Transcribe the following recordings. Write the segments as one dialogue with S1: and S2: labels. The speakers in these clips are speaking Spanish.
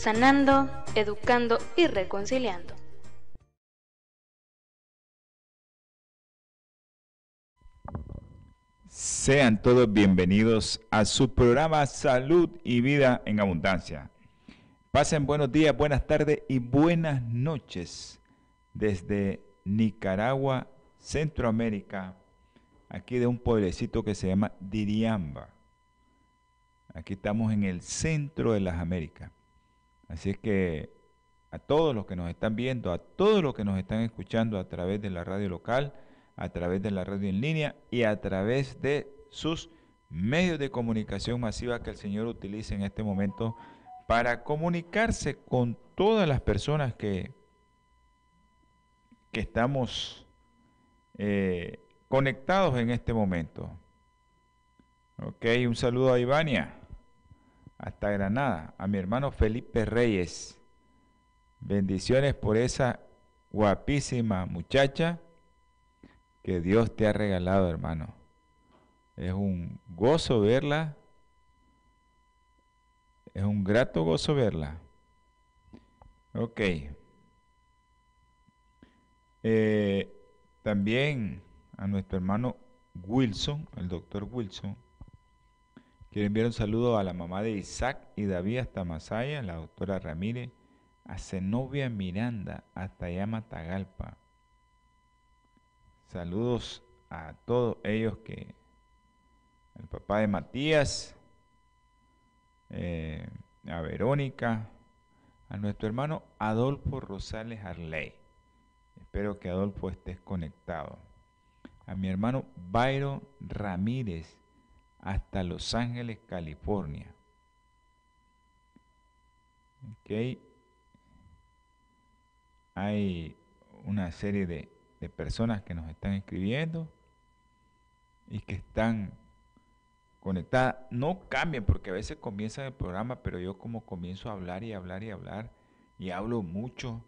S1: sanando, educando y reconciliando.
S2: Sean todos bienvenidos a su programa Salud y Vida en Abundancia. Pasen buenos días, buenas tardes y buenas noches desde Nicaragua, Centroamérica, aquí de un pueblecito que se llama Diriamba. Aquí estamos en el centro de las Américas. Así es que a todos los que nos están viendo, a todos los que nos están escuchando a través de la radio local, a través de la radio en línea y a través de sus medios de comunicación masiva que el Señor utilice en este momento para comunicarse con todas las personas que, que estamos eh, conectados en este momento. Ok, un saludo a Ivania, hasta Granada, a mi hermano Felipe Reyes. Bendiciones por esa guapísima muchacha que Dios te ha regalado, hermano. Es un gozo verla. Es un grato gozo verla. Ok. Eh, también a nuestro hermano Wilson, el doctor Wilson. Quiero enviar un saludo a la mamá de Isaac y David hasta Masaya, la doctora Ramírez, a Zenobia Miranda hasta Yamatagalpa. Saludos a todos ellos que, el papá de Matías, eh, a Verónica, a nuestro hermano Adolfo Rosales Arley. Espero que Adolfo estés conectado a mi hermano Byron Ramírez hasta Los Ángeles, California. Ok. Hay una serie de, de personas que nos están escribiendo y que están conectadas. No cambien porque a veces comienzan el programa, pero yo como comienzo a hablar y hablar y hablar y hablo mucho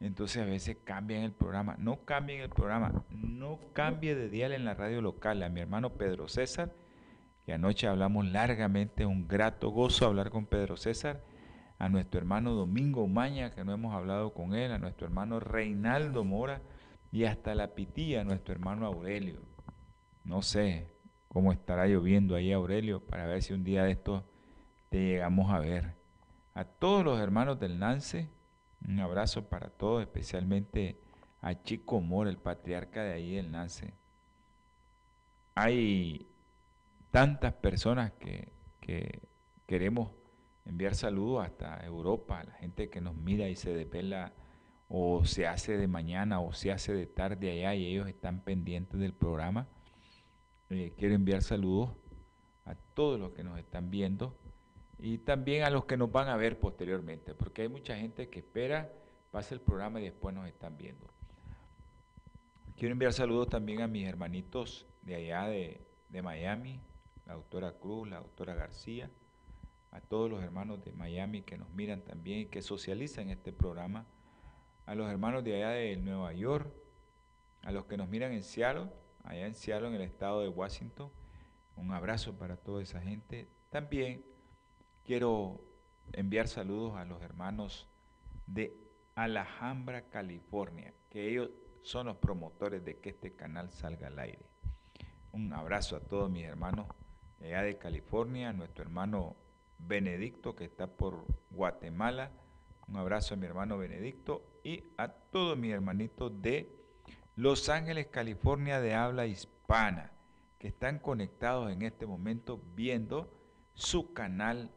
S2: entonces a veces cambian el programa. No cambien el programa. No cambie de dial en la radio local. A mi hermano Pedro César, que anoche hablamos largamente, un grato gozo hablar con Pedro César. A nuestro hermano Domingo Umaña, que no hemos hablado con él. A nuestro hermano Reinaldo Mora. Y hasta la pitía, nuestro hermano Aurelio. No sé cómo estará lloviendo ahí Aurelio para ver si un día de estos te llegamos a ver. A todos los hermanos del Nance un abrazo para todos, especialmente a Chico Mora, el patriarca de ahí del Nance. Hay tantas personas que, queremos enviar saludos hasta Europa, la gente que nos mira y se depela o se hace de mañana o se hace de tarde allá y ellos están pendientes del programa. Eh, quiero enviar saludos a todos los que nos están viendo y también a los que nos van a ver posteriormente, porque hay mucha gente que espera, pasa el programa y después nos están viendo. Quiero enviar saludos también a mis hermanitos de allá de, Miami, la doctora Cruz, la doctora García, a todos los hermanos de Miami que nos miran también y que socializan este programa, a los hermanos de allá de Nueva York, a los que nos miran en Seattle, allá en Seattle, en el estado de Washington, un abrazo para toda esa gente. También Quiero enviar saludos a los hermanos de Alhambra, California, que ellos son los promotores de que este canal salga al aire. Un abrazo a todos mis hermanos allá de California, nuestro hermano Benedicto que está por Guatemala. Un abrazo a mi hermano Benedicto y a todos mis hermanitos de Los Ángeles, California de habla hispana, que están conectados en este momento viendo su canal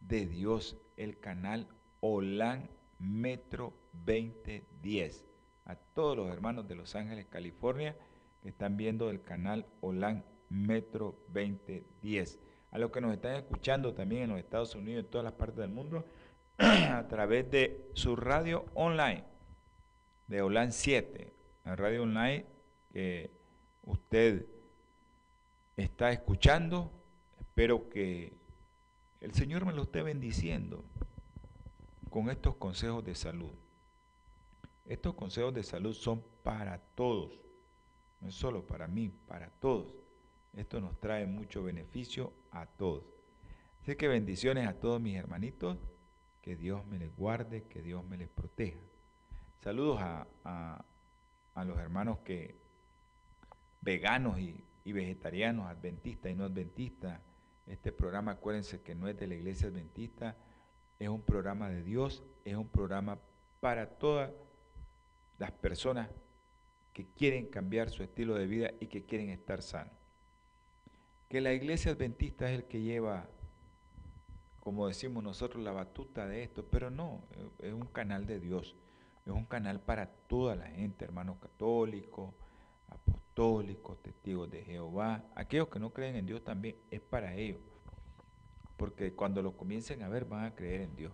S2: de Dios, el canal OLAN Metro 2010. A todos los hermanos de Los Ángeles, California, que están viendo el canal OLAN Metro 2010. A los que nos están escuchando también en los Estados Unidos, en todas las partes del mundo, a través de su radio online, de OLAN 7, la radio online que usted está escuchando. Espero que el Señor me lo esté bendiciendo con estos consejos de salud. Estos consejos de salud son para todos, no es solo para mí, para todos. Esto nos trae mucho beneficio a todos. Así que bendiciones a todos mis hermanitos, que Dios me les guarde, que Dios me les proteja. Saludos a, los hermanos que veganos y, y vegetarianos, adventistas y no adventistas. Este programa, acuérdense que no es de la iglesia adventista, es un programa de Dios, es un programa para todas las personas que quieren cambiar su estilo de vida y que quieren estar sanos. Que la iglesia adventista es el que lleva, como decimos nosotros, la batuta de esto, pero no, es un canal de Dios, es un canal para toda la gente, hermanos católicos, apostólicos, testigos de Jehová, aquellos que no creen en Dios también, es para ellos porque cuando lo comiencen a ver van a creer en Dios.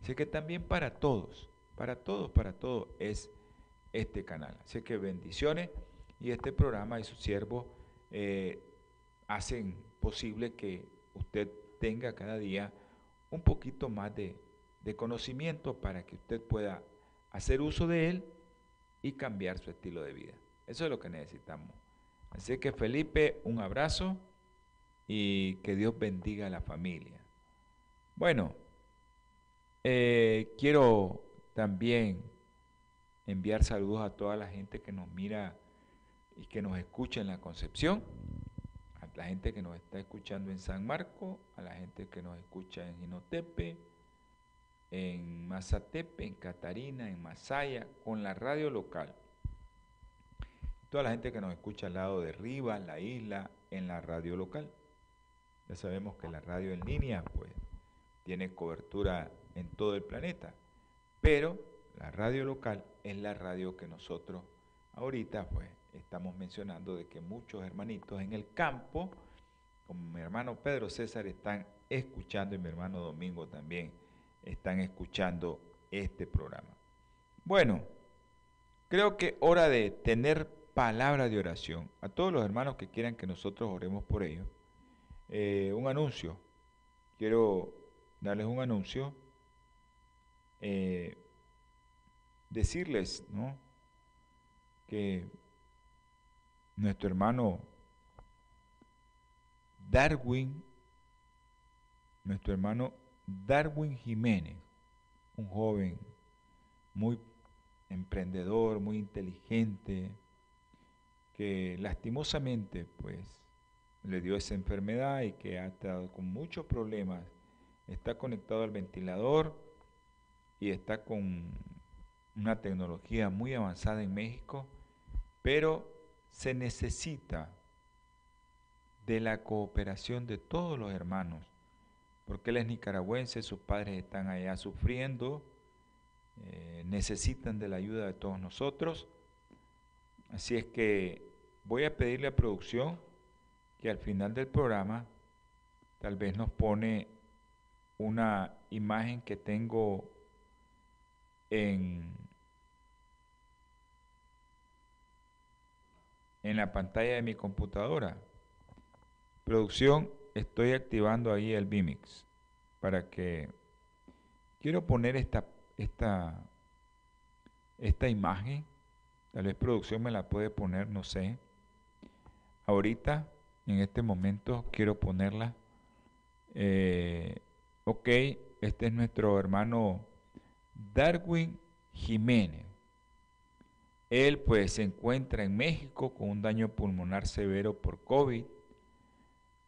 S2: Así que también para todos, para todos, para todos es este canal. Así que bendiciones y este programa y sus siervos eh, hacen posible que usted tenga cada día un poquito más de, de conocimiento para que usted pueda hacer uso de él y cambiar su estilo de vida. Eso es lo que necesitamos. Así que Felipe, un abrazo y que Dios bendiga a la familia. Bueno, eh, quiero también enviar saludos a toda la gente que nos mira y que nos escucha en la Concepción, la gente que nos está escuchando en San Marco, a la gente que nos escucha en Ginotepe, en Mazatepe, en Catarina, en Masaya, con la radio local. Toda la gente que nos escucha al lado de Rivas, la isla, en la radio local. Ya sabemos que la radio en línea pues tiene cobertura en todo el planeta, pero la radio local es la radio que nosotros ahorita pues estamos mencionando de que muchos hermanitos en el campo, como mi hermano Pedro César, están escuchando y mi hermano Domingo también están escuchando este programa. Bueno, creo que hora de tener palabra de oración. A todos los hermanos que quieran que nosotros oremos por ellos, eh, un anuncio. Quiero darles un anuncio. Eh, decirles ¿no? que nuestro hermano Darwin, nuestro hermano Darwin Jiménez, un joven muy emprendedor, muy inteligente, que lastimosamente pues le dio esa enfermedad y que ha estado con muchos problemas. Está conectado al ventilador y está con una tecnología muy avanzada en México, pero se necesita de la cooperación de todos los hermanos, porque él es nicaragüense, sus padres están allá sufriendo, eh, necesitan de la ayuda de todos nosotros. Así es que voy a pedirle a producción que al final del programa tal vez nos pone una imagen que tengo en, en la pantalla de mi computadora. Producción, estoy activando ahí el Vimix para que quiero poner esta, esta, esta imagen. Tal vez producción me la puede poner, no sé. Ahorita en este momento quiero ponerla. Eh, ok, este es nuestro hermano Darwin Jiménez. Él pues se encuentra en México con un daño pulmonar severo por COVID.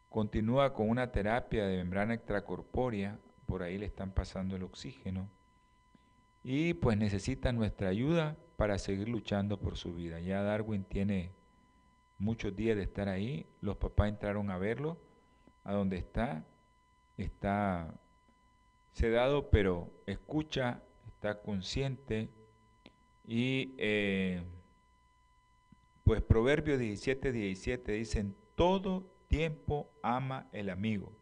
S2: Continúa con una terapia de membrana extracorpórea, por ahí le están pasando el oxígeno. Y pues necesita nuestra ayuda para seguir luchando por su vida. Ya Darwin tiene muchos días de estar ahí. Los papás entraron a verlo, a donde está. Está sedado, pero escucha, está consciente. Y eh, pues Proverbios 17, 17 dicen, todo tiempo ama el amigo.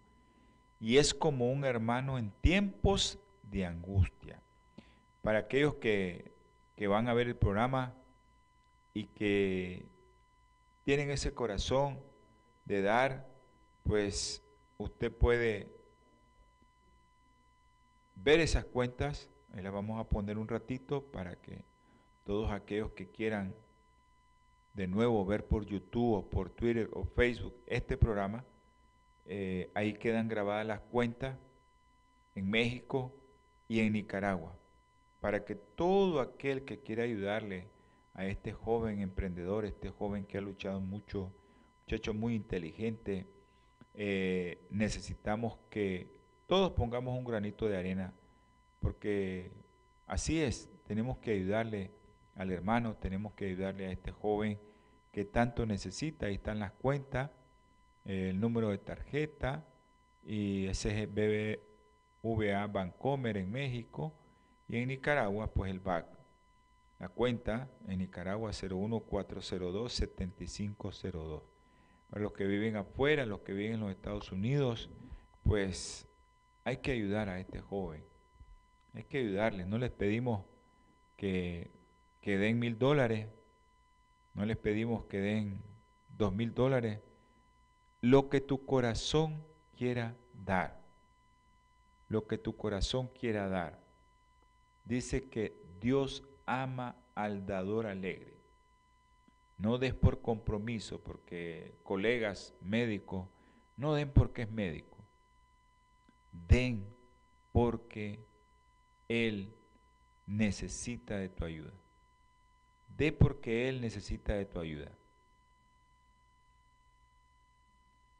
S2: Y es como un hermano en tiempos de angustia. Para aquellos que, que van a ver el programa y que tienen ese corazón de dar, pues usted puede ver esas cuentas, las vamos a poner un ratito para que todos aquellos que quieran de nuevo ver por YouTube o por Twitter o Facebook este programa, eh, ahí quedan grabadas las cuentas en México y en Nicaragua, para que todo aquel que quiera ayudarle a este joven emprendedor, este joven que ha luchado mucho, muchacho muy inteligente, eh, necesitamos que todos pongamos un granito de arena, porque así es, tenemos que ayudarle al hermano, tenemos que ayudarle a este joven que tanto necesita. Ahí están las cuentas, el número de tarjeta y ese es BBVA Bancomer en México y en Nicaragua pues el BAC. La cuenta en Nicaragua 01402-7502. Para los que viven afuera, los que viven en los Estados Unidos, pues hay que ayudar a este joven. Hay que ayudarle. No les pedimos que que den mil dólares, no les pedimos que den dos mil dólares, lo que tu corazón quiera dar, lo que tu corazón quiera dar. Dice que Dios ama al dador alegre. No des por compromiso, porque colegas médicos, no den porque es médico. Den porque Él necesita de tu ayuda. De porque Él necesita de tu ayuda.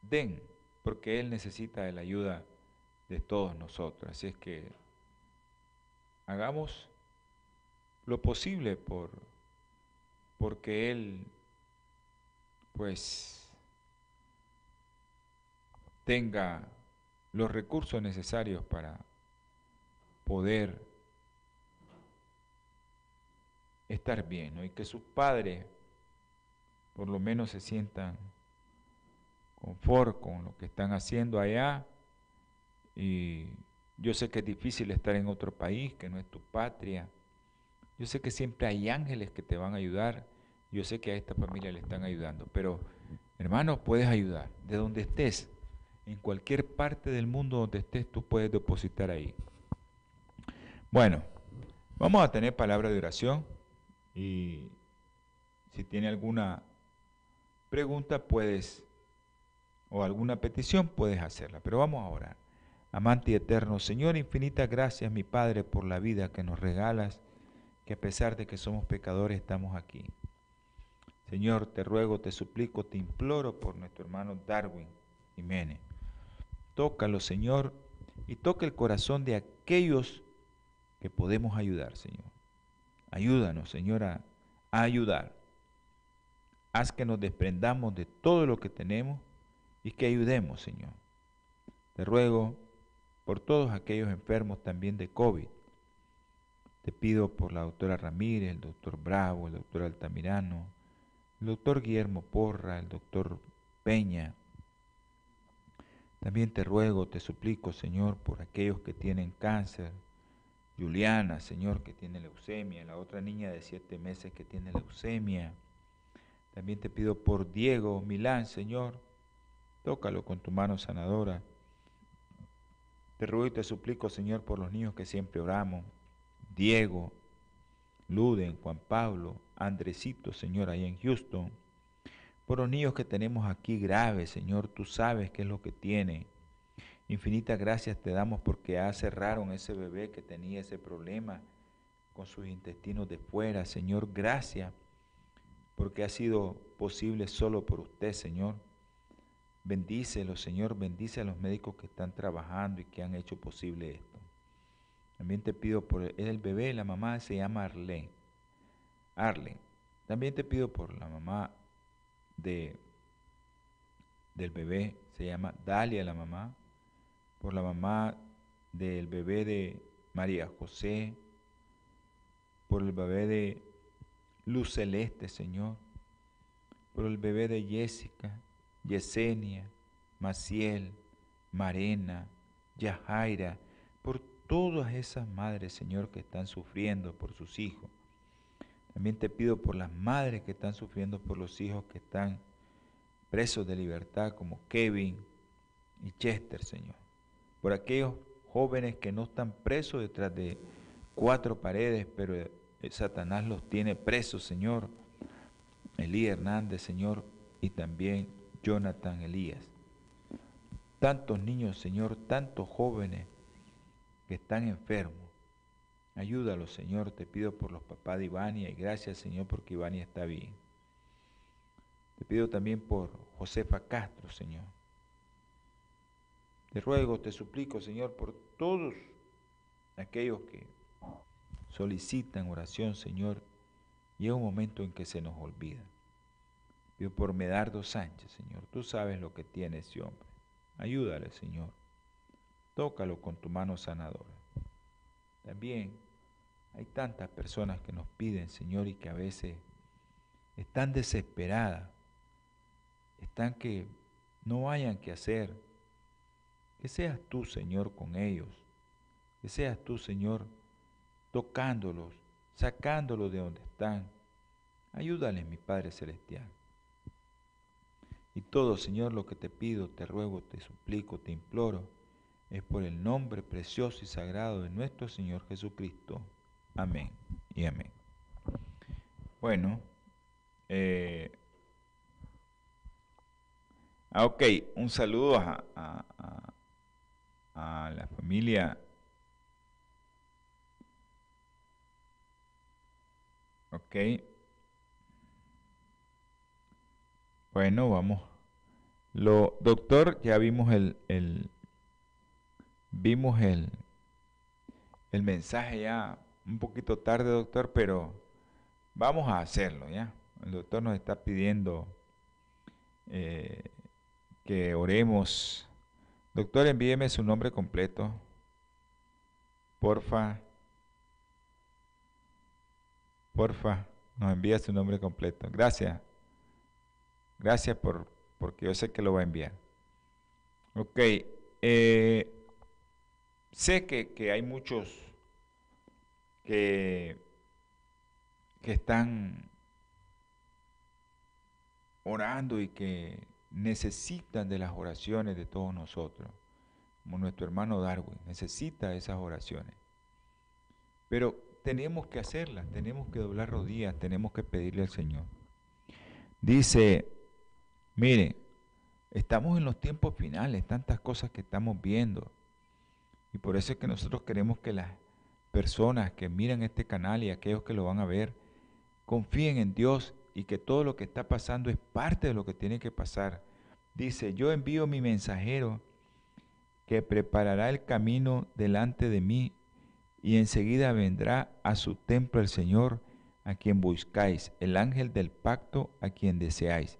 S2: Den porque Él necesita de la ayuda de todos nosotros. Así es que hagamos lo posible por porque Él pues tenga los recursos necesarios para poder estar bien, y que sus padres por lo menos se sientan confort con lo que están haciendo allá. Y yo sé que es difícil estar en otro país, que no es tu patria. Yo sé que siempre hay ángeles que te van a ayudar. Yo sé que a esta familia le están ayudando. Pero, hermano, puedes ayudar. De donde estés, en cualquier parte del mundo donde estés, tú puedes depositar ahí. Bueno, vamos a tener palabra de oración. Y si tiene alguna pregunta, puedes, o alguna petición, puedes hacerla. Pero vamos a orar. Amante y eterno, Señor, infinitas gracias, mi Padre, por la vida que nos regalas, que a pesar de que somos pecadores, estamos aquí. Señor, te ruego, te suplico, te imploro por nuestro hermano Darwin Jiménez. Tócalo, Señor, y toca el corazón de aquellos que podemos ayudar, Señor. Ayúdanos, Señora, a ayudar. Haz que nos desprendamos de todo lo que tenemos y que ayudemos, Señor. Te ruego por todos aquellos enfermos también de COVID. Te pido por la doctora Ramírez, el doctor Bravo, el doctor Altamirano, el doctor Guillermo Porra, el doctor Peña. También te ruego, te suplico, Señor, por aquellos que tienen cáncer, Juliana, Señor, que tiene leucemia, la otra niña de siete meses que tiene leucemia. También te pido por Diego Milán, Señor, tócalo con tu mano sanadora. Te ruego y te suplico, Señor, por los niños que siempre oramos. Diego, Luden, Juan Pablo, Andresito, Señor, ahí en Houston. Por los niños que tenemos aquí graves, Señor, tú sabes qué es lo que tiene. Infinitas gracias te damos porque ya cerraron ese bebé que tenía ese problema con sus intestinos de fuera. Señor, gracias porque ha sido posible solo por usted, Señor. Bendícelo, Señor, bendice a los médicos que están trabajando y que han hecho posible esto. También te pido por el bebé, la mamá se llama Arlene. Arlen. También te pido por la mamá de, del bebé, se llama Dalia la mamá por la mamá del bebé de María José, por el bebé de Luz Celeste, Señor, por el bebé de Jessica, Yesenia, Maciel, Marena, Yajaira, por todas esas madres, Señor, que están sufriendo por sus hijos. También te pido por las madres que están sufriendo por los hijos que están presos de libertad, como Kevin y Chester, Señor. Por aquellos jóvenes que no están presos detrás de cuatro paredes, pero Satanás los tiene presos, Señor. Elías Hernández, Señor, y también Jonathan Elías. Tantos niños, Señor, tantos jóvenes que están enfermos. Ayúdalos, Señor, te pido por los papás de Ivania y gracias, Señor, porque Ivania está bien. Te pido también por Josefa Castro, Señor. Te ruego, te suplico, Señor, por todos aquellos que solicitan oración, Señor, y un momento en que se nos olvida. Pido por Medardo Sánchez, Señor. Tú sabes lo que tiene ese hombre. Ayúdale, Señor. Tócalo con tu mano sanadora. También hay tantas personas que nos piden, Señor, y que a veces están desesperadas, están que no hayan que hacer. Que seas tú, Señor, con ellos. Que seas tú, Señor, tocándolos, sacándolos de donde están. Ayúdales, mi Padre Celestial. Y todo, Señor, lo que te pido, te ruego, te suplico, te imploro, es por el nombre precioso y sagrado de nuestro Señor Jesucristo. Amén y amén. Bueno, eh, ah, ok, un saludo a, a la familia. Ok. Bueno, vamos. Lo, doctor, ya vimos el, el vimos el, el mensaje ya un poquito tarde, doctor, pero vamos a hacerlo, ¿ya? El doctor nos está pidiendo eh, que oremos. Doctor, envíeme su nombre completo. Porfa. Porfa, nos envía su nombre completo. Gracias. Gracias por, porque yo sé que lo va a enviar. Ok. Eh, sé que, hay muchos que, que están orando y que necesitan de las oraciones de todos nosotros, como nuestro hermano Darwin, necesita esas oraciones. Pero tenemos que hacerlas, tenemos que doblar rodillas, tenemos que pedirle al Señor. Dice Mire, estamos en los tiempos finales, tantas cosas que estamos viendo. Y por eso es que nosotros queremos que las personas que miran este canal y aquellos que lo van a ver, confíen en Dios y que todo lo que está pasando es parte de lo que tiene que pasar. Dice, yo envío mi mensajero que preparará el camino delante de mí y enseguida vendrá a su templo el Señor a quien buscáis, el ángel del pacto a quien deseáis.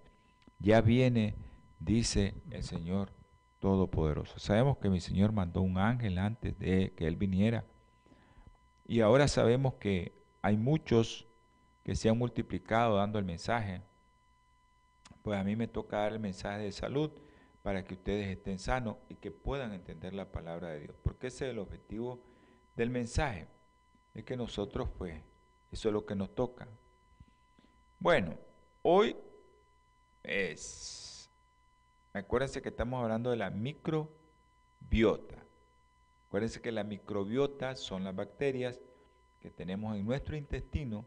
S2: Ya viene, dice el Señor Todopoderoso. Sabemos que mi Señor mandó un ángel antes de que Él viniera. Y ahora sabemos que hay muchos que se han multiplicado dando el mensaje. Pues a mí me toca dar el mensaje de salud para que ustedes estén sanos y que puedan entender la palabra de Dios. Porque ese es el objetivo del mensaje. Es que nosotros, pues, eso es lo que nos toca. Bueno, hoy es, acuérdense que estamos hablando de la microbiota. Acuérdense que la microbiota son las bacterias que tenemos en nuestro intestino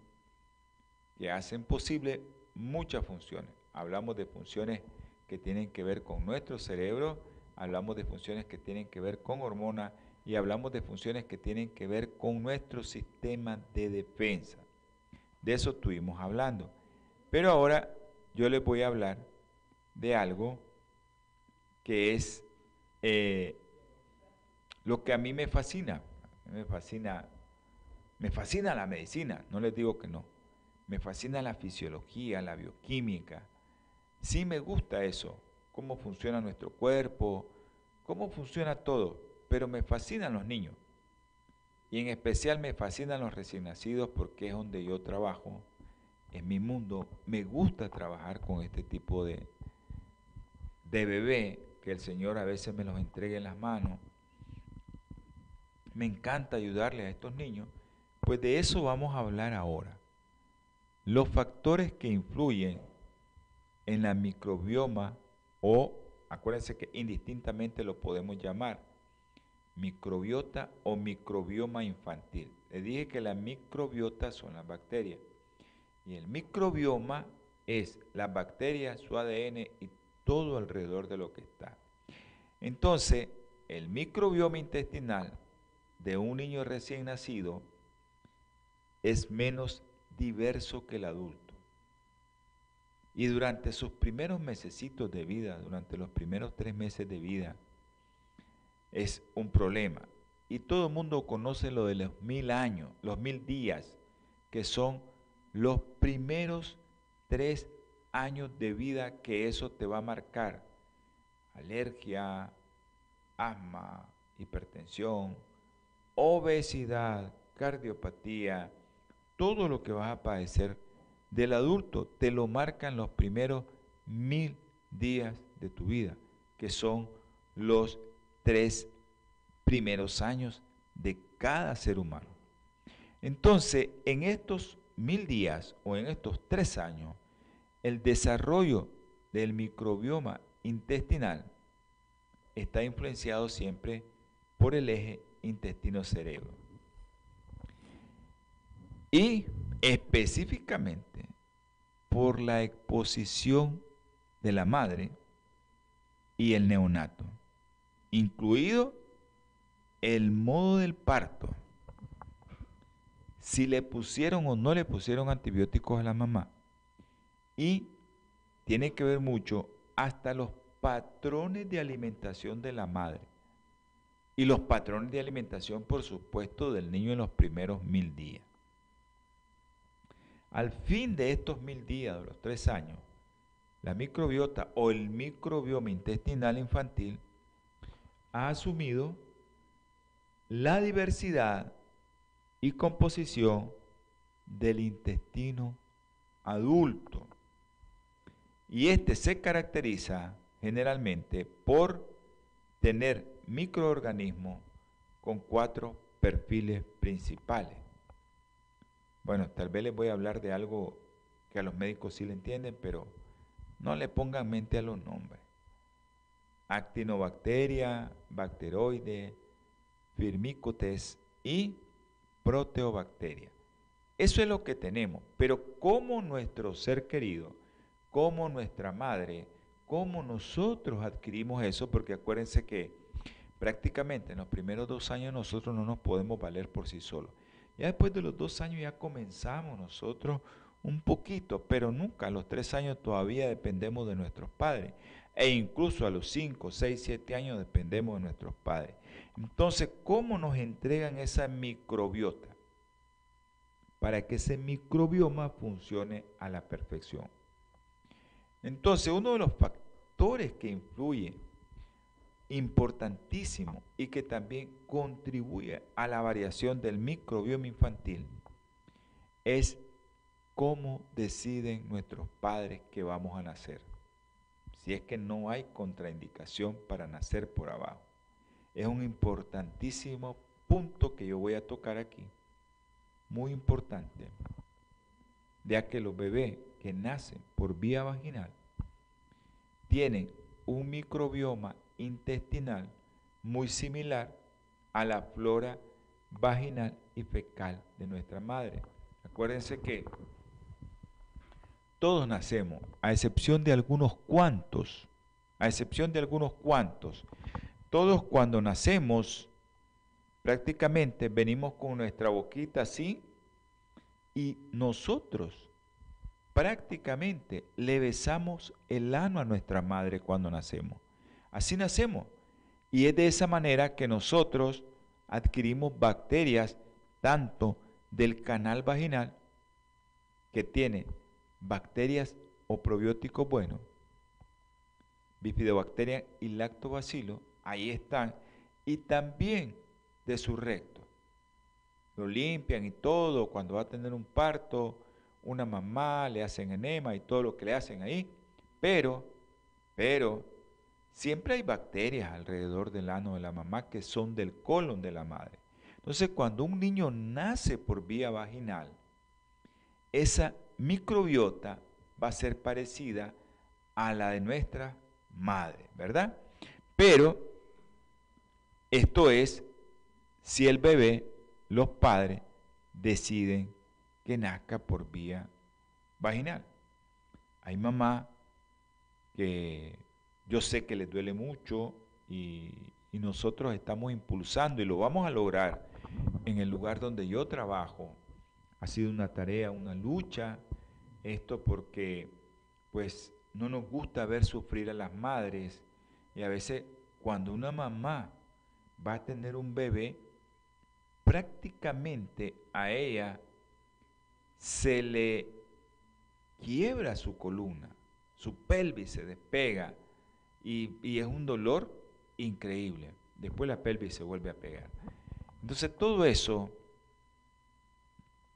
S2: que hacen posible muchas funciones. Hablamos de funciones que tienen que ver con nuestro cerebro, hablamos de funciones que tienen que ver con hormonas y hablamos de funciones que tienen que ver con nuestro sistema de defensa. De eso estuvimos hablando. Pero ahora yo les voy a hablar de algo que es eh, lo que a mí me fascina. Me fascina, me fascina la medicina, no les digo que no. Me fascina la fisiología, la bioquímica. Sí me gusta eso, cómo funciona nuestro cuerpo, cómo funciona todo, pero me fascinan los niños. Y en especial me fascinan los recién nacidos porque es donde yo trabajo en mi mundo, me gusta trabajar con este tipo de, de bebé que el Señor a veces me los entregue en las manos. me encanta ayudarle a estos niños, pues de eso vamos a hablar ahora. Los factores que influyen en la microbioma o, acuérdense que indistintamente lo podemos llamar, microbiota o microbioma infantil. Le dije que la microbiota son las bacterias y el microbioma es las bacterias, su ADN y todo alrededor de lo que está. Entonces, el microbioma intestinal de un niño recién nacido es menos diverso que el adulto. Y durante sus primeros mesecitos de vida, durante los primeros tres meses de vida, es un problema. Y todo el mundo conoce lo de los mil años, los mil días, que son los primeros tres años de vida que eso te va a marcar. Alergia, asma, hipertensión, obesidad, cardiopatía, todo lo que vas a padecer del adulto te lo marcan los primeros mil días de tu vida, que son los tres primeros años de cada ser humano. Entonces, en estos mil días o en estos tres años, el desarrollo del microbioma intestinal está influenciado siempre por el eje intestino-cerebro. Y específicamente por la exposición de la madre y el neonato, incluido el modo del parto, si le pusieron o no le pusieron antibióticos a la mamá. Y tiene que ver mucho hasta los patrones de alimentación de la madre y los patrones de alimentación, por supuesto, del niño en los primeros mil días. Al fin de estos mil días, de los tres años, la microbiota o el microbioma intestinal infantil ha asumido la diversidad y composición del intestino adulto. Y este se caracteriza generalmente por tener microorganismos con cuatro perfiles principales. Bueno, tal vez les voy a hablar de algo que a los médicos sí le entienden, pero no le pongan mente a los nombres. Actinobacteria, bacteroide, firmicutes y proteobacteria. Eso es lo que tenemos, pero como nuestro ser querido, como nuestra madre, como nosotros adquirimos eso, porque acuérdense que prácticamente en los primeros dos años nosotros no nos podemos valer por sí solos. Ya después de los dos años ya comenzamos nosotros un poquito, pero nunca a los tres años todavía dependemos de nuestros padres. E incluso a los cinco, seis, siete años dependemos de nuestros padres. Entonces, ¿cómo nos entregan esa microbiota? Para que ese microbioma funcione a la perfección. Entonces, uno de los factores que influye importantísimo y que también contribuye a la variación del microbioma infantil es cómo deciden nuestros padres que vamos a nacer. Si es que no hay contraindicación para nacer por abajo. Es un importantísimo punto que yo voy a tocar aquí. Muy importante. Ya que los bebés que nacen por vía vaginal tienen un microbioma intestinal muy similar a la flora vaginal y fecal de nuestra madre. Acuérdense que todos nacemos, a excepción de algunos cuantos, a excepción de algunos cuantos, todos cuando nacemos prácticamente venimos con nuestra boquita así y nosotros prácticamente le besamos el ano a nuestra madre cuando nacemos. Así nacemos. Y es de esa manera que nosotros adquirimos bacterias tanto del canal vaginal, que tiene bacterias o probióticos buenos, bifidobacteria y lactobacilo, ahí están, y también de su recto. Lo limpian y todo, cuando va a tener un parto, una mamá, le hacen enema y todo lo que le hacen ahí, pero, pero, siempre hay bacterias alrededor del ano de la mamá que son del colon de la madre. Entonces, cuando un niño nace por vía vaginal, esa microbiota va a ser parecida a la de nuestra madre, ¿verdad? Pero esto es si el bebé, los padres, deciden que nazca por vía vaginal. Hay mamá que yo sé que les duele mucho y, y nosotros estamos impulsando y lo vamos a lograr en el lugar donde yo trabajo. Ha sido una tarea, una lucha, esto porque pues no nos gusta ver sufrir a las madres y a veces cuando una mamá va a tener un bebé, prácticamente a ella se le quiebra su columna, su pelvis se despega y, es un dolor increíble. Después la pelvis se vuelve a pegar. Entonces todo eso,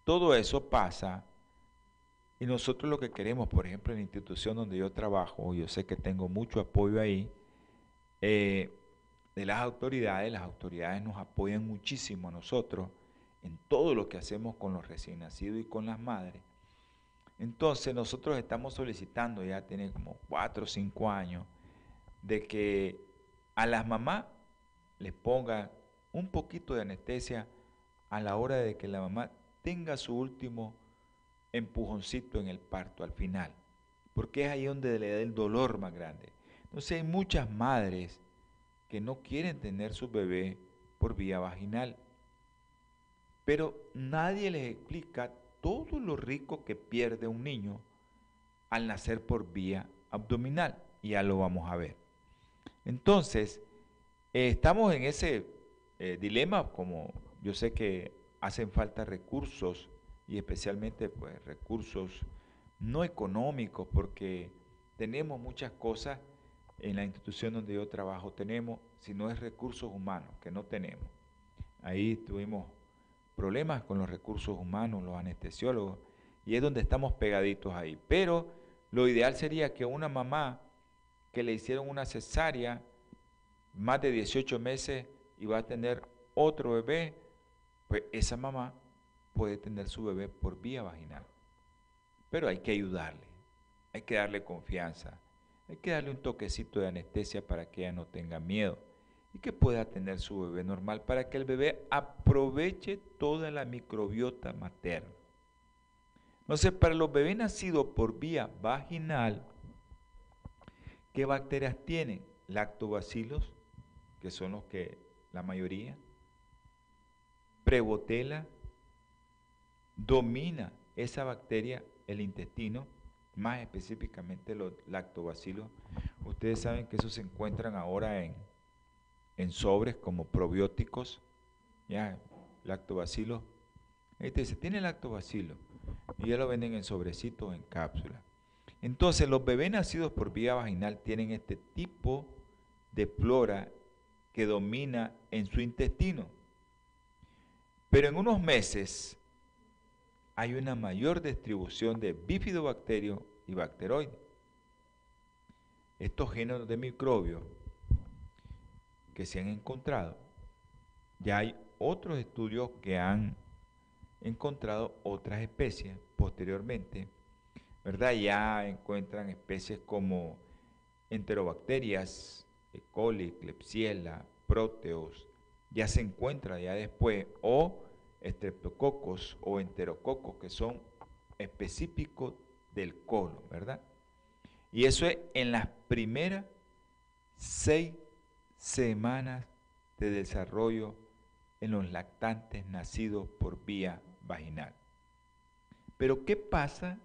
S2: todo eso pasa y nosotros lo que queremos, por ejemplo, en la institución donde yo trabajo, yo sé que tengo mucho apoyo ahí, eh, de las autoridades, las autoridades nos apoyan muchísimo a nosotros en todo lo que hacemos con los recién nacidos y con las madres. Entonces nosotros estamos solicitando, ya tiene como cuatro o cinco años, de que a las mamás les ponga un poquito de anestesia a la hora de que la mamá tenga su último empujoncito en el parto al final, porque es ahí donde le da el dolor más grande. Entonces hay muchas madres que no quieren tener su bebé por vía vaginal, pero nadie les explica todo lo rico que pierde un niño al nacer por vía abdominal, y ya lo vamos a ver. Entonces, eh, estamos en ese eh, dilema, como yo sé que hacen falta recursos y especialmente pues recursos no económicos porque tenemos muchas cosas en la institución donde yo trabajo tenemos, si no es recursos humanos, que no tenemos. Ahí tuvimos problemas con los recursos humanos, los anestesiólogos, y es donde estamos pegaditos ahí. Pero lo ideal sería que una mamá que le hicieron una cesárea, más de 18 meses, y va a tener otro bebé, pues esa mamá puede tener su bebé por vía vaginal. Pero hay que ayudarle, hay que darle confianza, hay que darle un toquecito de anestesia para que ella no tenga miedo y que pueda tener su bebé normal para que el bebé aproveche toda la microbiota materna. Entonces, para los bebés nacidos por vía vaginal, ¿qué bacterias tienen? Lactobacilos, que son los que la mayoría, Prebotela, domina esa bacteria el intestino, más específicamente los lactobacilos. Ustedes saben que esos se encuentran ahora en, en sobres como probióticos, ya, lactobacilos. Ahí te dice, tiene lactobacilo, y ya lo venden en sobrecitos, en cápsulas. Entonces, los bebés nacidos por vía vaginal tienen este tipo de flora que domina en su intestino. Pero en unos meses hay una mayor distribución de bifidobacterios y bacteroides. Estos géneros de microbios que se han encontrado, ya hay otros estudios que han encontrado otras especies posteriormente, ¿verdad? Ya encuentran especies como enterobacterias, E. coli, Klebsiella, Proteus, ya se encuentra ya después, o estreptococos o enterococos que son específicos del colon, ¿verdad? Y eso es en las primeras seis semanas de desarrollo en los lactantes nacidos por vía vaginal. Pero ¿qué pasa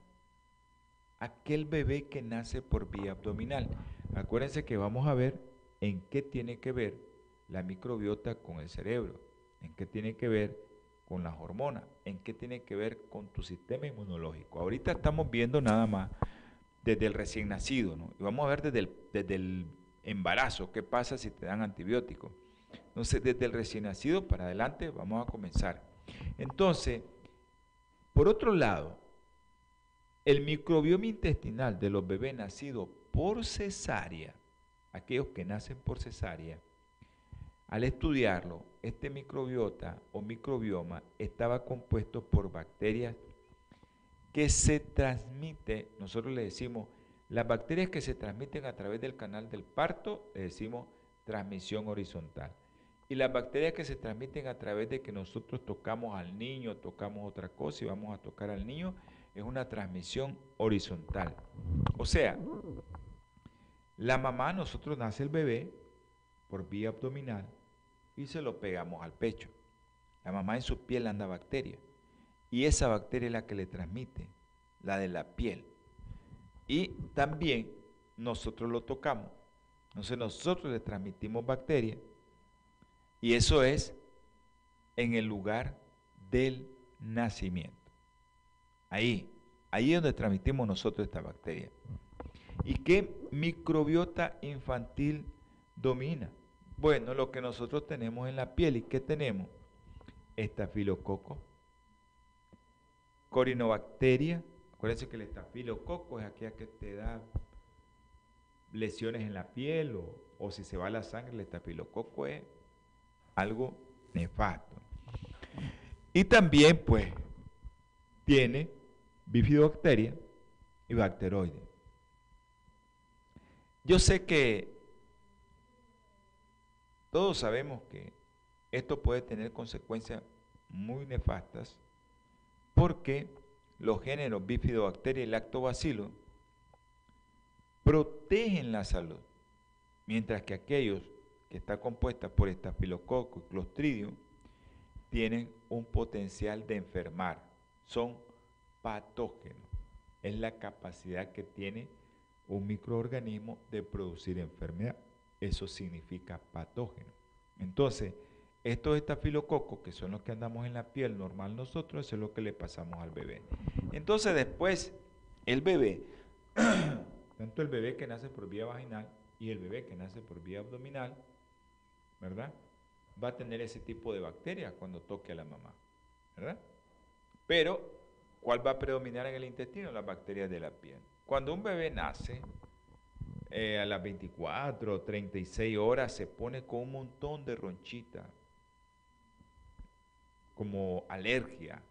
S2: aquel bebé que nace por vía abdominal? Acuérdense que vamos a ver en qué tiene que ver la microbiota con el cerebro, en qué tiene que ver con las hormonas, en qué tiene que ver con tu sistema inmunológico. Ahorita estamos viendo nada más desde el recién nacido, ¿no? Y vamos a ver desde el, desde el embarazo, qué pasa si te dan antibióticos. Entonces, desde el recién nacido para adelante vamos a comenzar. Entonces, por otro lado, el microbioma intestinal de los bebés nacidos por cesárea, aquellos que nacen por cesárea, al estudiarlo, este microbiota o microbioma estaba compuesto por bacterias que se transmite, nosotros le decimos, las bacterias que se transmiten a través del canal del parto, le decimos transmisión horizontal. Y las bacterias que se transmiten a través de que nosotros tocamos al niño, tocamos otra cosa y vamos a tocar al niño, es una transmisión horizontal. O sea, la mamá, nosotros nace el bebé por vía abdominal y se lo pegamos al pecho. La mamá en su piel anda bacteria y esa bacteria es la que le transmite, la de la piel. Y también nosotros lo tocamos. Entonces nosotros le transmitimos bacteria y eso es en el lugar del nacimiento. Ahí, ahí es donde transmitimos nosotros esta bacteria. ¿Y qué microbiota infantil domina? Bueno, lo que nosotros tenemos en la piel. ¿Y qué tenemos? Estafilococo, corinobacteria. Acuérdense que el estafilococo es aquella que te da lesiones en la piel o, o si se va la sangre, el estafilococo es algo nefasto. Y también, pues, tiene bifidobacteria y bacteroides. Yo sé que todos sabemos que esto puede tener consecuencias muy nefastas porque los géneros bifidobacteria y lactobacilo protegen la salud, mientras que aquellos que están compuestos por estafilococo y clostridio tienen un potencial de enfermar, son patógenos. Es la capacidad que tiene un microorganismo de producir enfermedad. Eso significa patógeno. Entonces, estos estafilococos, que son los que andamos en la piel normal nosotros, eso es lo que le pasamos al bebé. Entonces, después, el bebé, tanto el bebé que nace por vía vaginal y el bebé que nace por vía abdominal, ¿verdad? Va a tener ese tipo de bacterias cuando toque a la mamá, ¿verdad? Pero, ¿cuál va a predominar en el intestino? Las bacterias de la piel. Cuando un bebé nace, eh, a las 24 o 36 horas se pone con un montón de ronchita, como alergia.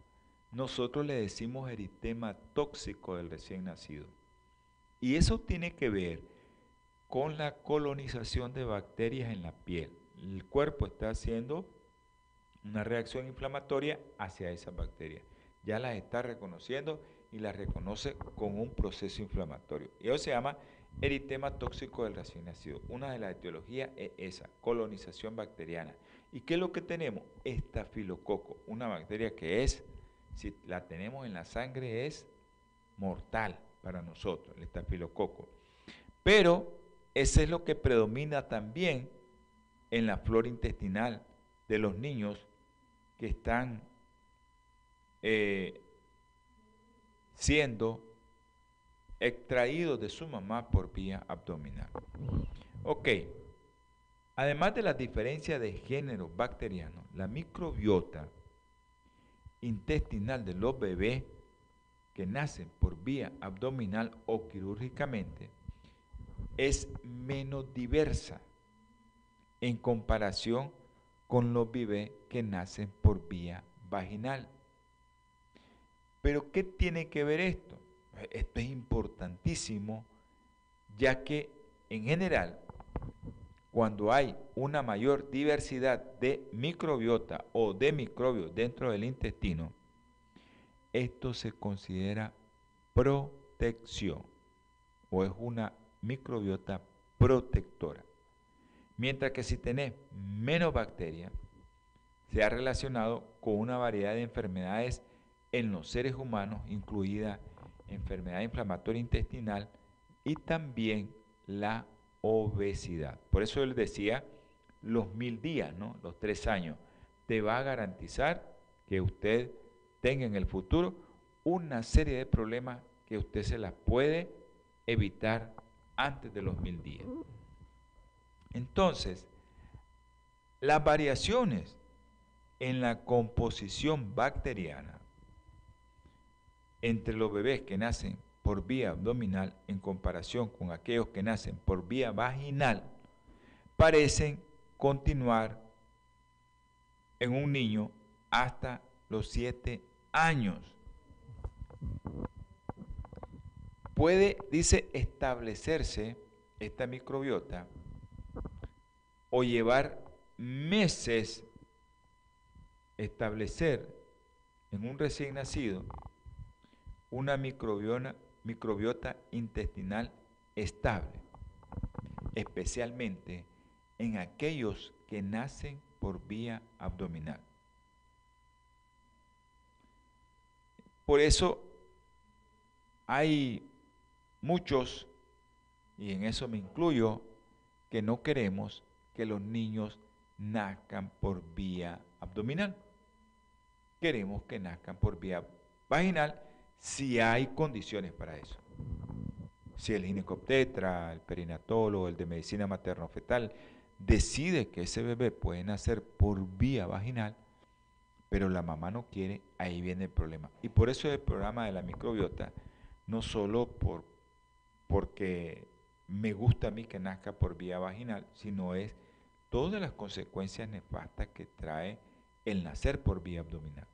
S2: Nosotros le decimos eritema tóxico del recién nacido. Y eso tiene que ver con la colonización de bacterias en la piel. El cuerpo está haciendo una reacción inflamatoria hacia esas bacterias. Ya las está reconociendo y la reconoce con un proceso inflamatorio. Y eso se llama eritema tóxico del recién nacido. Una de las etiologías es esa, colonización bacteriana. ¿Y qué es lo que tenemos? Estafilococo, una bacteria que es, si la tenemos en la sangre, es mortal para nosotros, el estafilococo. Pero ese es lo que predomina también en la flora intestinal de los niños que están eh, siendo extraídos de su mamá por vía abdominal. Ok, además de las diferencias de género bacteriano, la microbiota intestinal de los bebés que nacen por vía abdominal o quirúrgicamente es menos diversa en comparación con los bebés que nacen por vía vaginal. Pero ¿qué tiene que ver esto? Esto es importantísimo, ya que en general, cuando hay una mayor diversidad de microbiota o de microbios dentro del intestino, esto se considera protección o es una microbiota protectora. Mientras que si tenés menos bacterias, se ha relacionado con una variedad de enfermedades en los seres humanos, incluida enfermedad inflamatoria intestinal y también la obesidad. Por eso él decía, los mil días, ¿no? los tres años, te va a garantizar que usted tenga en el futuro una serie de problemas que usted se las puede evitar antes de los mil días. Entonces, las variaciones en la composición bacteriana entre los bebés que nacen por vía abdominal en comparación con aquellos que nacen por vía vaginal parecen continuar en un niño hasta los 7 años. Puede, dice, establecerse esta microbiota o llevar meses establecer en un recién nacido una microbiota intestinal estable, especialmente en aquellos que nacen por vía abdominal. Por eso hay muchos, y en eso me incluyo, que no queremos que los niños nazcan por vía abdominal. Queremos que nazcan por vía vaginal si hay condiciones para eso. Si el ginecobstetra, el perinatólogo, el de medicina materno-fetal decide que ese bebé puede nacer por vía vaginal, pero la mamá no quiere, ahí viene el problema. Y por eso el programa de la microbiota, no solo por, porque me gusta a mí que nazca por vía vaginal, sino es todas las consecuencias nefastas que trae el nacer por vía abdominal.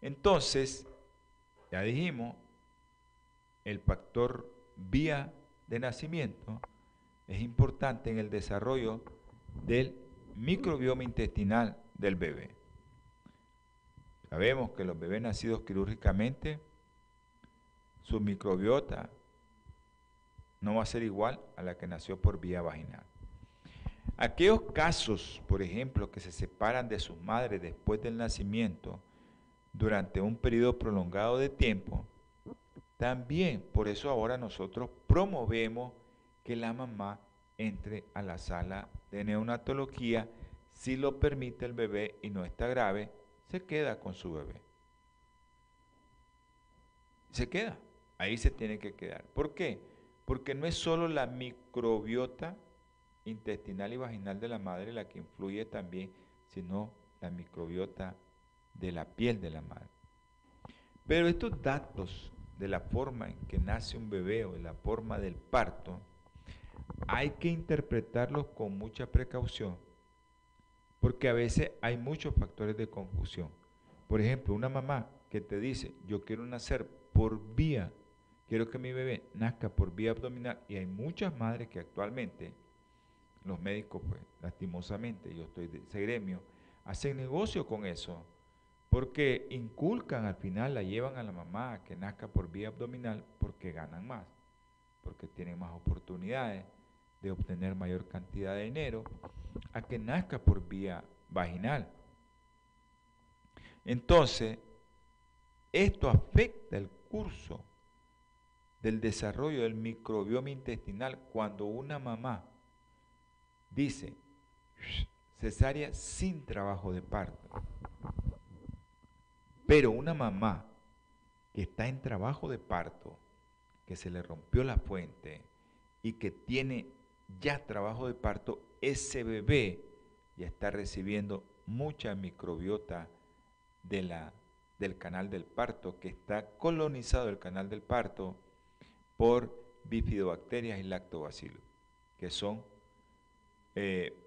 S2: Entonces, ya dijimos, el factor vía de nacimiento es importante en el desarrollo del microbioma intestinal del bebé. Sabemos que los bebés nacidos quirúrgicamente, su microbiota no va a ser igual a la que nació por vía vaginal. Aquellos casos, por ejemplo, que se separan de sus madres después del nacimiento durante un periodo prolongado de tiempo, también por eso ahora nosotros promovemos que la mamá entre a la sala de neonatología si lo permite el bebé y no está grave, se queda con su bebé. Se queda, ahí se tiene que quedar. ¿Por qué? Porque no es solo la microbiota intestinal y vaginal de la madre la que influye también, sino la microbiota de la piel de la madre. Pero estos datos de la forma en que nace un bebé o de la forma del parto, hay que interpretarlos con mucha precaución porque a veces hay muchos factores de confusión. Por ejemplo, una mamá que te dice, yo quiero nacer por vía, quiero que mi bebé nazca por vía abdominal, y hay muchas madres que actualmente, los médicos, pues, lastimosamente, yo estoy de ese gremio, hacen negocio con eso, porque inculcan al final, la llevan a la mamá a que nazca por vía abdominal porque ganan más, porque tienen más oportunidades de obtener mayor cantidad de dinero a que nazca por vía vaginal. Entonces, esto afecta el curso del desarrollo del microbioma intestinal cuando una mamá dice cesárea sin trabajo de parto. Pero una mamá que está en trabajo de parto, que se le rompió la fuente y que tiene ya trabajo de parto, ese bebé ya está recibiendo mucha microbiota de la, del canal del parto, que está colonizado el canal del parto por bifidobacterias y lactobacilos, que son eh,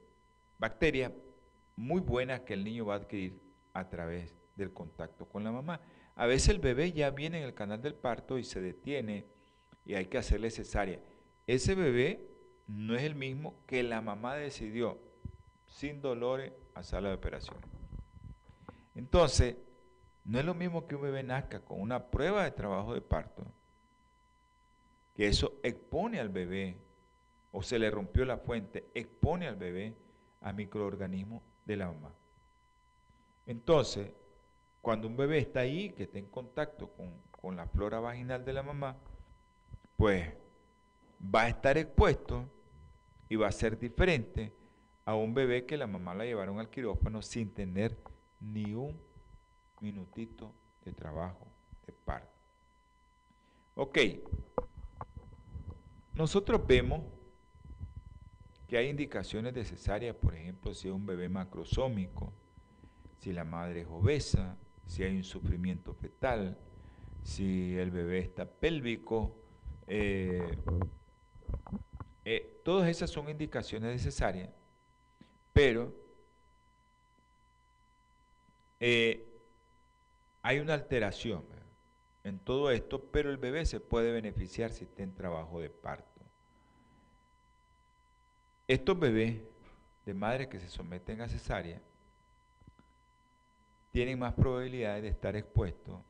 S2: bacterias muy buenas que el niño va a adquirir a través del contacto con la mamá. A veces el bebé ya viene en el canal del parto y se detiene y hay que hacerle cesárea. Ese bebé no es el mismo que la mamá decidió sin dolores a sala de operaciones. Entonces, no es lo mismo que un bebé nazca con una prueba de trabajo de parto, que eso expone al bebé, o se le rompió la fuente, expone al bebé a microorganismos de la mamá. Entonces, cuando un bebé está ahí, que está en contacto con, con la flora vaginal de la mamá, pues va a estar expuesto y va a ser diferente a un bebé que la mamá la llevaron al quirófano sin tener ni un minutito de trabajo de parto. Ok, nosotros vemos que hay indicaciones de cesárea, por ejemplo, si es un bebé macrosómico, si la madre es obesa, si hay un sufrimiento fetal, si el bebé está pélvico, eh, eh, todas esas son indicaciones necesarias, pero eh, hay una alteración en todo esto, pero el bebé se puede beneficiar si está en trabajo de parto. Estos bebés de madres que se someten a cesárea tienen más probabilidades de estar expuestos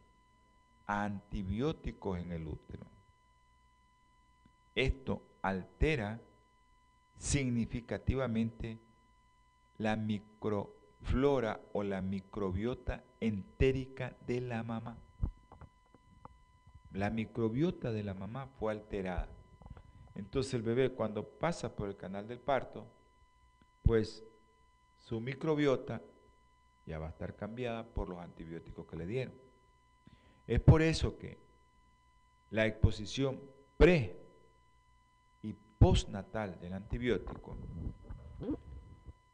S2: a antibióticos en el útero. Esto altera significativamente la microflora o la microbiota entérica de la mamá. La microbiota de la mamá fue alterada. Entonces el bebé cuando pasa por el canal del parto, pues su microbiota ya va a estar cambiada por los antibióticos que le dieron. Es por eso que la exposición pre y postnatal del antibiótico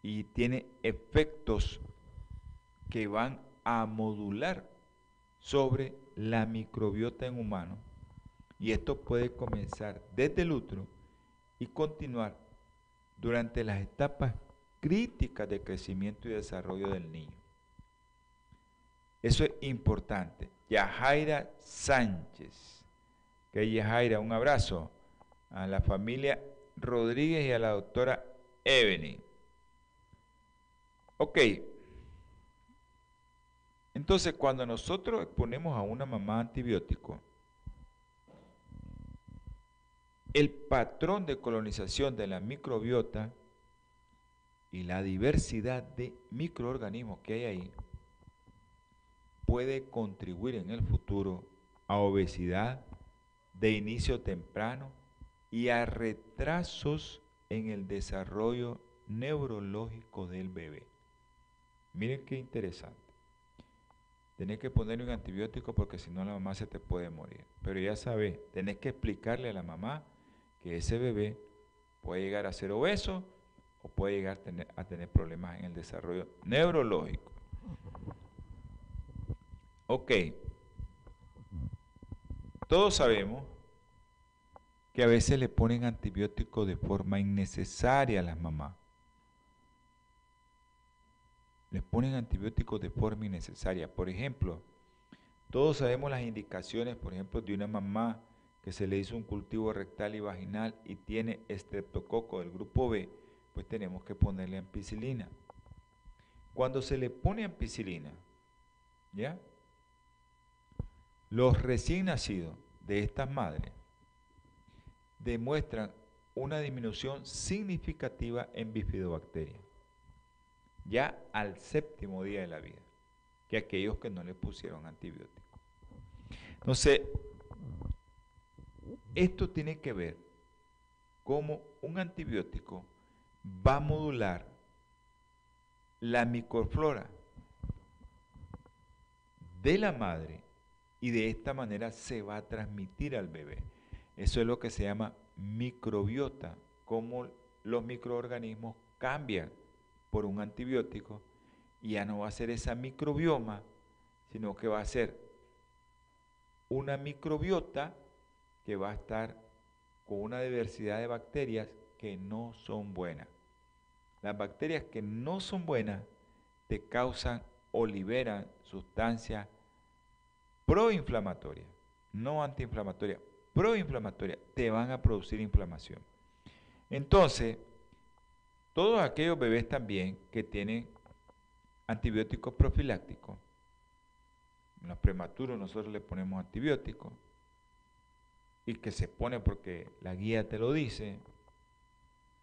S2: y tiene efectos que van a modular sobre la microbiota en humano y esto puede comenzar desde el útero y continuar durante las etapas críticas de crecimiento y desarrollo del niño. Eso es importante. Yajaira Sánchez. Que Yajaira, un abrazo a la familia Rodríguez y a la doctora Evelyn. Ok. Entonces, cuando nosotros exponemos a una mamá antibiótico, el patrón de colonización de la microbiota y la diversidad de microorganismos que hay ahí puede contribuir en el futuro a obesidad de inicio temprano y a retrasos en el desarrollo neurológico del bebé. Miren qué interesante. Tenés que ponerle un antibiótico porque si no la mamá se te puede morir. Pero ya sabes, tenés que explicarle a la mamá que ese bebé puede llegar a ser obeso o puede llegar a tener, a tener problemas en el desarrollo neurológico. Ok. Todos sabemos que a veces le ponen antibióticos de forma innecesaria a las mamás. Les ponen antibióticos de forma innecesaria. Por ejemplo, todos sabemos las indicaciones, por ejemplo, de una mamá que se le hizo un cultivo rectal y vaginal y tiene estreptococo del grupo B, pues tenemos que ponerle ampicilina. Cuando se le pone ampicilina, ¿ya? Los recién nacidos de estas madres demuestran una disminución significativa en bifidobacterias, ya al séptimo día de la vida, que aquellos que no le pusieron antibiótico. Entonces, esto tiene que ver cómo un antibiótico va a modular la microflora de la madre y de esta manera se va a transmitir al bebé. Eso es lo que se llama microbiota, cómo los microorganismos cambian por un antibiótico y ya no va a ser esa microbioma, sino que va a ser una microbiota que va a estar con una diversidad de bacterias que no son buenas. Las bacterias que no son buenas te causan o liberan sustancias proinflamatorias, no antiinflamatorias, proinflamatorias, te van a producir inflamación. Entonces, todos aquellos bebés también que tienen antibióticos profilácticos, los prematuros nosotros le ponemos antibióticos, y que se pone porque la guía te lo dice,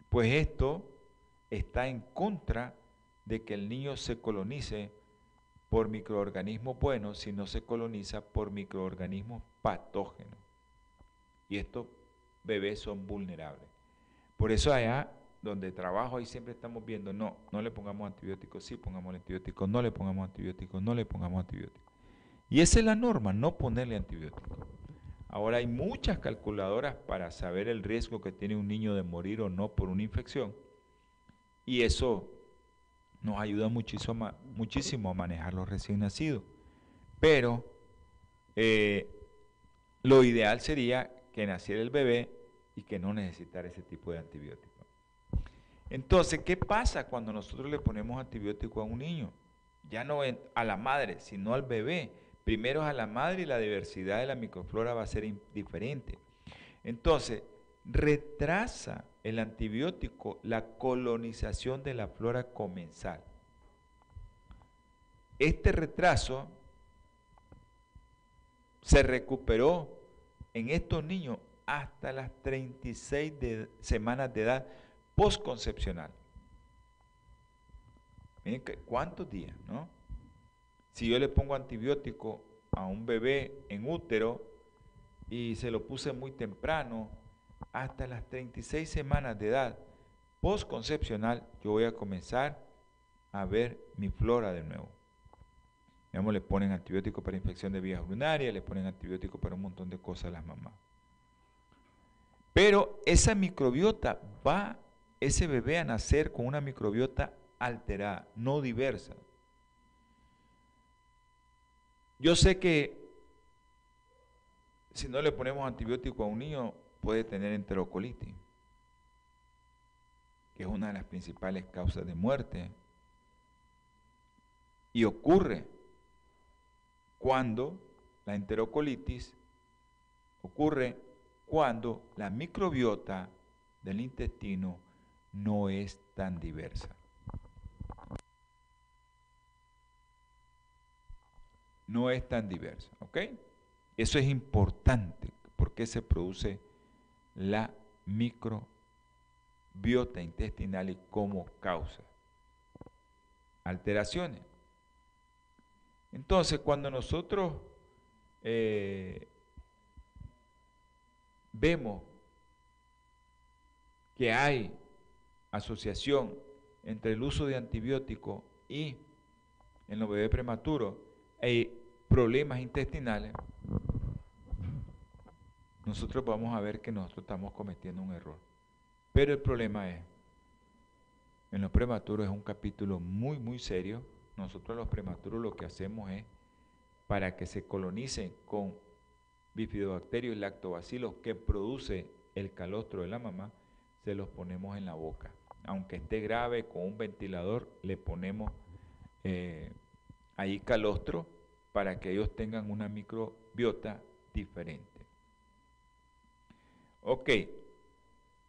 S2: pues esto está en contra de que el niño se colonice por microorganismos buenos, si no se coloniza por microorganismos patógenos. Y estos bebés son vulnerables. Por eso allá donde trabajo ahí siempre estamos viendo, no, no le pongamos antibióticos, sí pongamos antibióticos, no le pongamos antibióticos, no le pongamos antibióticos. Y esa es la norma, no ponerle antibióticos. Ahora hay muchas calculadoras para saber el riesgo que tiene un niño de morir o no por una infección. Y eso nos ayuda muchísimo, a manejar los recién nacidos. Pero eh, lo ideal sería que naciera el bebé y que no necesitara ese tipo de antibiótico. Entonces, ¿qué pasa cuando nosotros le ponemos antibiótico a un niño? ya no a la madre, sino al bebé. Primero es a la madre y la diversidad de la microflora va a ser diferente. Entonces, retrasa el antibiótico la colonización de la flora comensal. Este retraso se recuperó en estos niños hasta las 36 semanas de edad postconcepcional. Miren cuántos días, ¿no? Si yo le pongo antibiótico a un bebé en útero y se lo puse muy temprano, hasta las 36 semanas de edad postconcepcional, yo voy a comenzar a ver mi flora de nuevo. Digamos, le ponen antibiótico para infección de vías urinarias, le ponen antibiótico para un montón de cosas a las mamás. Pero esa microbiota va, ese bebé a nacer con una microbiota alterada, no diversa. Yo sé que si no le ponemos antibiótico a un niño, puede tener enterocolitis, que es una de las principales causas de muerte. Y ocurre cuando la enterocolitis ocurre cuando la microbiota del intestino no es tan diversa. No es tan diversa, ¿ok? Eso es importante porque se produce la microbiota intestinal y cómo causa alteraciones. Entonces, cuando nosotros eh, vemos que hay asociación entre el uso de antibióticos y en los bebés prematuros hay problemas intestinales, nosotros vamos a ver que nosotros estamos cometiendo un error. Pero el problema es, en los prematuros es un capítulo muy, muy serio. Nosotros los prematuros lo que hacemos es, para que se colonicen con bifidobacterios y lactobacilos que produce el calostro de la mamá, se los ponemos en la boca. Aunque esté grave, con un ventilador le ponemos eh, ahí calostro para que ellos tengan una microbiota diferente. Ok,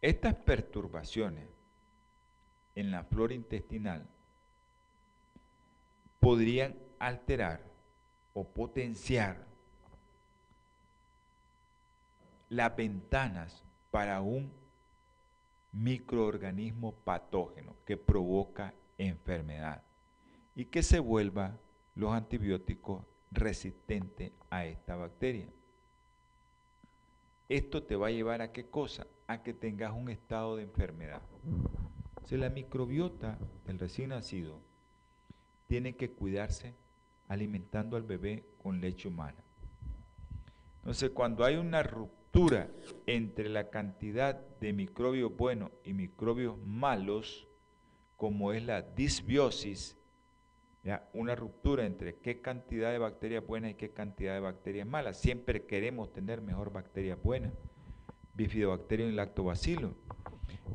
S2: estas perturbaciones en la flora intestinal podrían alterar o potenciar las ventanas para un microorganismo patógeno que provoca enfermedad y que se vuelva los antibióticos resistentes a esta bacteria. Esto te va a llevar a qué cosa? A que tengas un estado de enfermedad. Si la microbiota del recién nacido tiene que cuidarse alimentando al bebé con leche humana. Entonces, cuando hay una ruptura entre la cantidad de microbios buenos y microbios malos, como es la disbiosis, una ruptura entre qué cantidad de bacterias buenas y qué cantidad de bacterias malas. Siempre queremos tener mejor bacterias buenas, bifidobacterium y lactobacillus.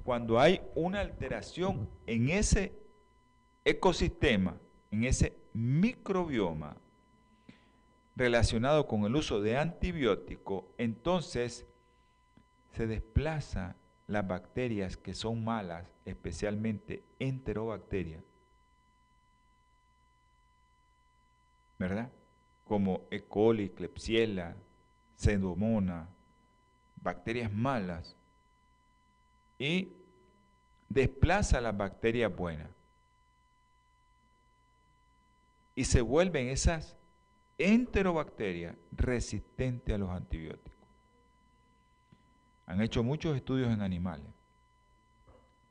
S2: Cuando hay una alteración en ese ecosistema, en ese microbioma relacionado con el uso de antibióticos, entonces se desplaza las bacterias que son malas, especialmente enterobacterias, ¿verdad? Como E. coli, Klebsiella, Pseudomonas, bacterias malas, y desplaza las bacterias buenas. Y se vuelven esas enterobacterias resistentes a los antibióticos. Han hecho muchos estudios en animales.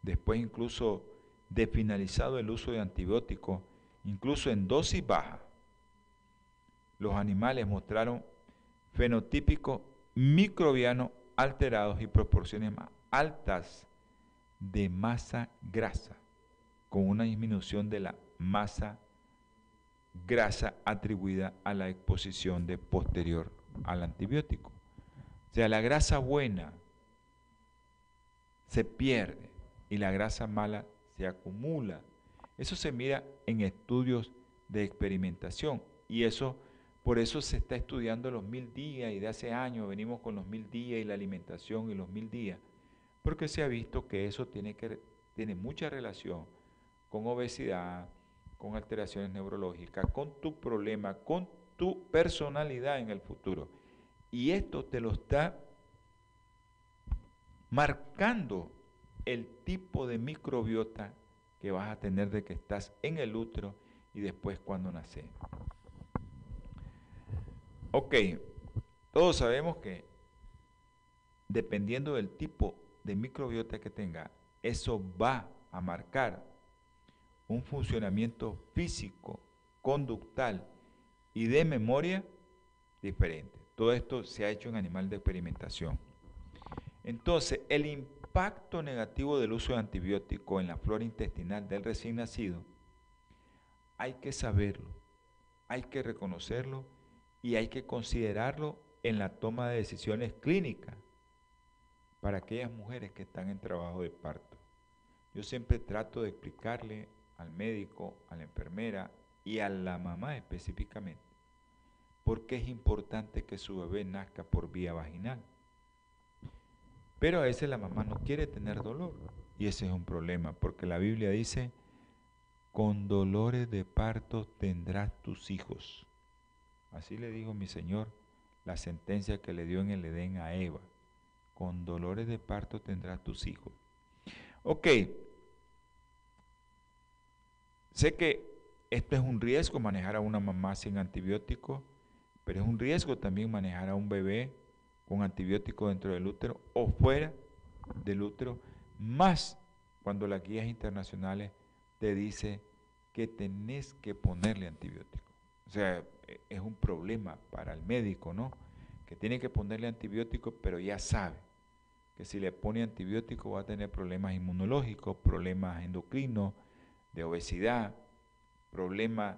S2: Después incluso de finalizado el uso de antibióticos, incluso en dosis baja, los animales mostraron fenotípicos microbianos alterados y proporciones más altas de masa grasa, con una disminución de la masa grasa atribuida a la exposición posterior al antibiótico. O sea, la grasa buena se pierde y la grasa mala se acumula. Eso se mira en estudios de experimentación. Y eso, por eso se está estudiando los mil días y de hace años venimos con los mil días y la alimentación y los mil días, porque se ha visto que eso tiene, que, tiene mucha relación con obesidad, con alteraciones neurológicas, con tu problema, con tu personalidad en el futuro. Y esto te lo está marcando el tipo de microbiota que vas a tener de que estás en el útero y después cuando naces. Ok, todos sabemos que dependiendo del tipo de microbiota que tenga, eso va a marcar un funcionamiento físico, conductal y de memoria diferente. Todo esto se ha hecho en animal de experimentación. Entonces, el impacto negativo del uso de antibióticos en la flora intestinal del recién nacido, hay que saberlo, hay que reconocerlo y hay que considerarlo en la toma de decisiones clínicas para aquellas mujeres que están en trabajo de parto. Yo siempre trato de explicarle al médico, a la enfermera y a la mamá específicamente por qué es importante que su bebé nazca por vía vaginal. Pero a veces la mamá no quiere tener dolor y ese es un problema porque la Biblia dice, con dolores de parto tendrás tus hijos. Así le dijo mi Señor la sentencia que le dio en el Edén a Eva. Con dolores de parto tendrás tus hijos. Ok, Sé que esto es un riesgo manejar a una mamá sin antibiótico, pero es un riesgo también manejar a un bebé con antibiótico dentro del útero o fuera del útero, más cuando las guías internacionales te dice que tenés que ponerle antibiótico. O sea, es un problema para el médico, ¿no? Que tiene que ponerle antibiótico, pero ya sabe que si le pone antibiótico va a tener problemas inmunológicos, problemas endocrinos, de obesidad, problemas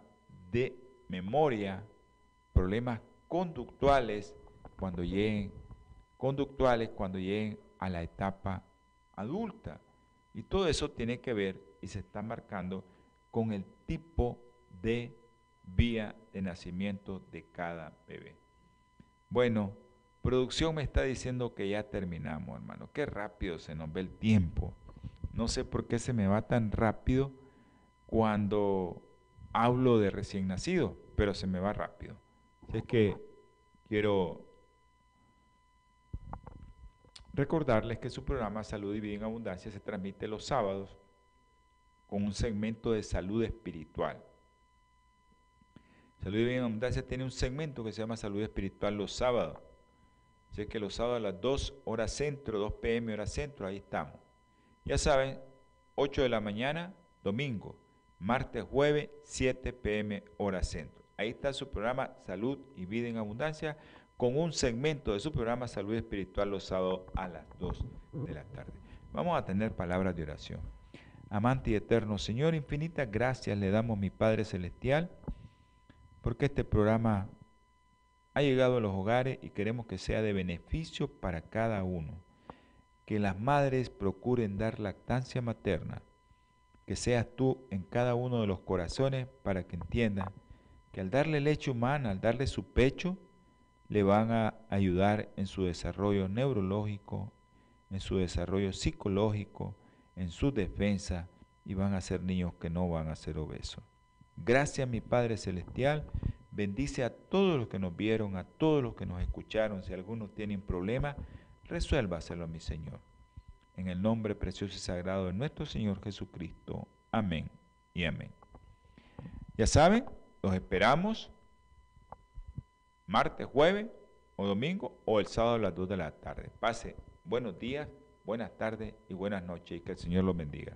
S2: de memoria, problemas conductuales cuando lleguen, conductuales cuando lleguen a la etapa adulta. Y todo eso tiene que ver y se está marcando con el tipo de vía de nacimiento de cada bebé. Bueno, producción me está diciendo que ya terminamos, hermano. Qué rápido se nos ve el tiempo. No sé por qué se me va tan rápido cuando hablo de recién nacido, pero se me va rápido. Es que quiero recordarles que su programa Salud y Vida en Abundancia se transmite los sábados con un segmento de salud espiritual. Salud y Vida en Abundancia tiene un segmento que se llama Salud Espiritual los sábados. Así que los sábados a las 2 horas centro, 2 pm hora centro, ahí estamos. Ya saben, 8 de la mañana, domingo martes, jueves, 7 pm hora centro. Ahí está su programa Salud y Vida en Abundancia con un segmento de su programa Salud Espiritual los sábados a las 2 de la tarde. Vamos a tener palabras de oración. Amante y eterno Señor, infinitas gracias le damos mi Padre Celestial porque este programa ha llegado a los hogares y queremos que sea de beneficio para cada uno. Que las madres procuren dar lactancia materna que seas tú en cada uno de los corazones para que entiendan que al darle leche humana, al darle su pecho, le van a ayudar en su desarrollo neurológico, en su desarrollo psicológico, en su defensa y van a ser niños que no van a ser obesos. Gracias mi Padre Celestial, bendice a todos los que nos vieron, a todos los que nos escucharon, si algunos tienen problemas, resuélvaselo mi Señor en el nombre precioso y sagrado de nuestro Señor Jesucristo. Amén y amén. Ya saben, los esperamos martes, jueves o domingo o el sábado a las 2 de la tarde. Pase buenos días, buenas tardes y buenas noches y que el Señor los bendiga.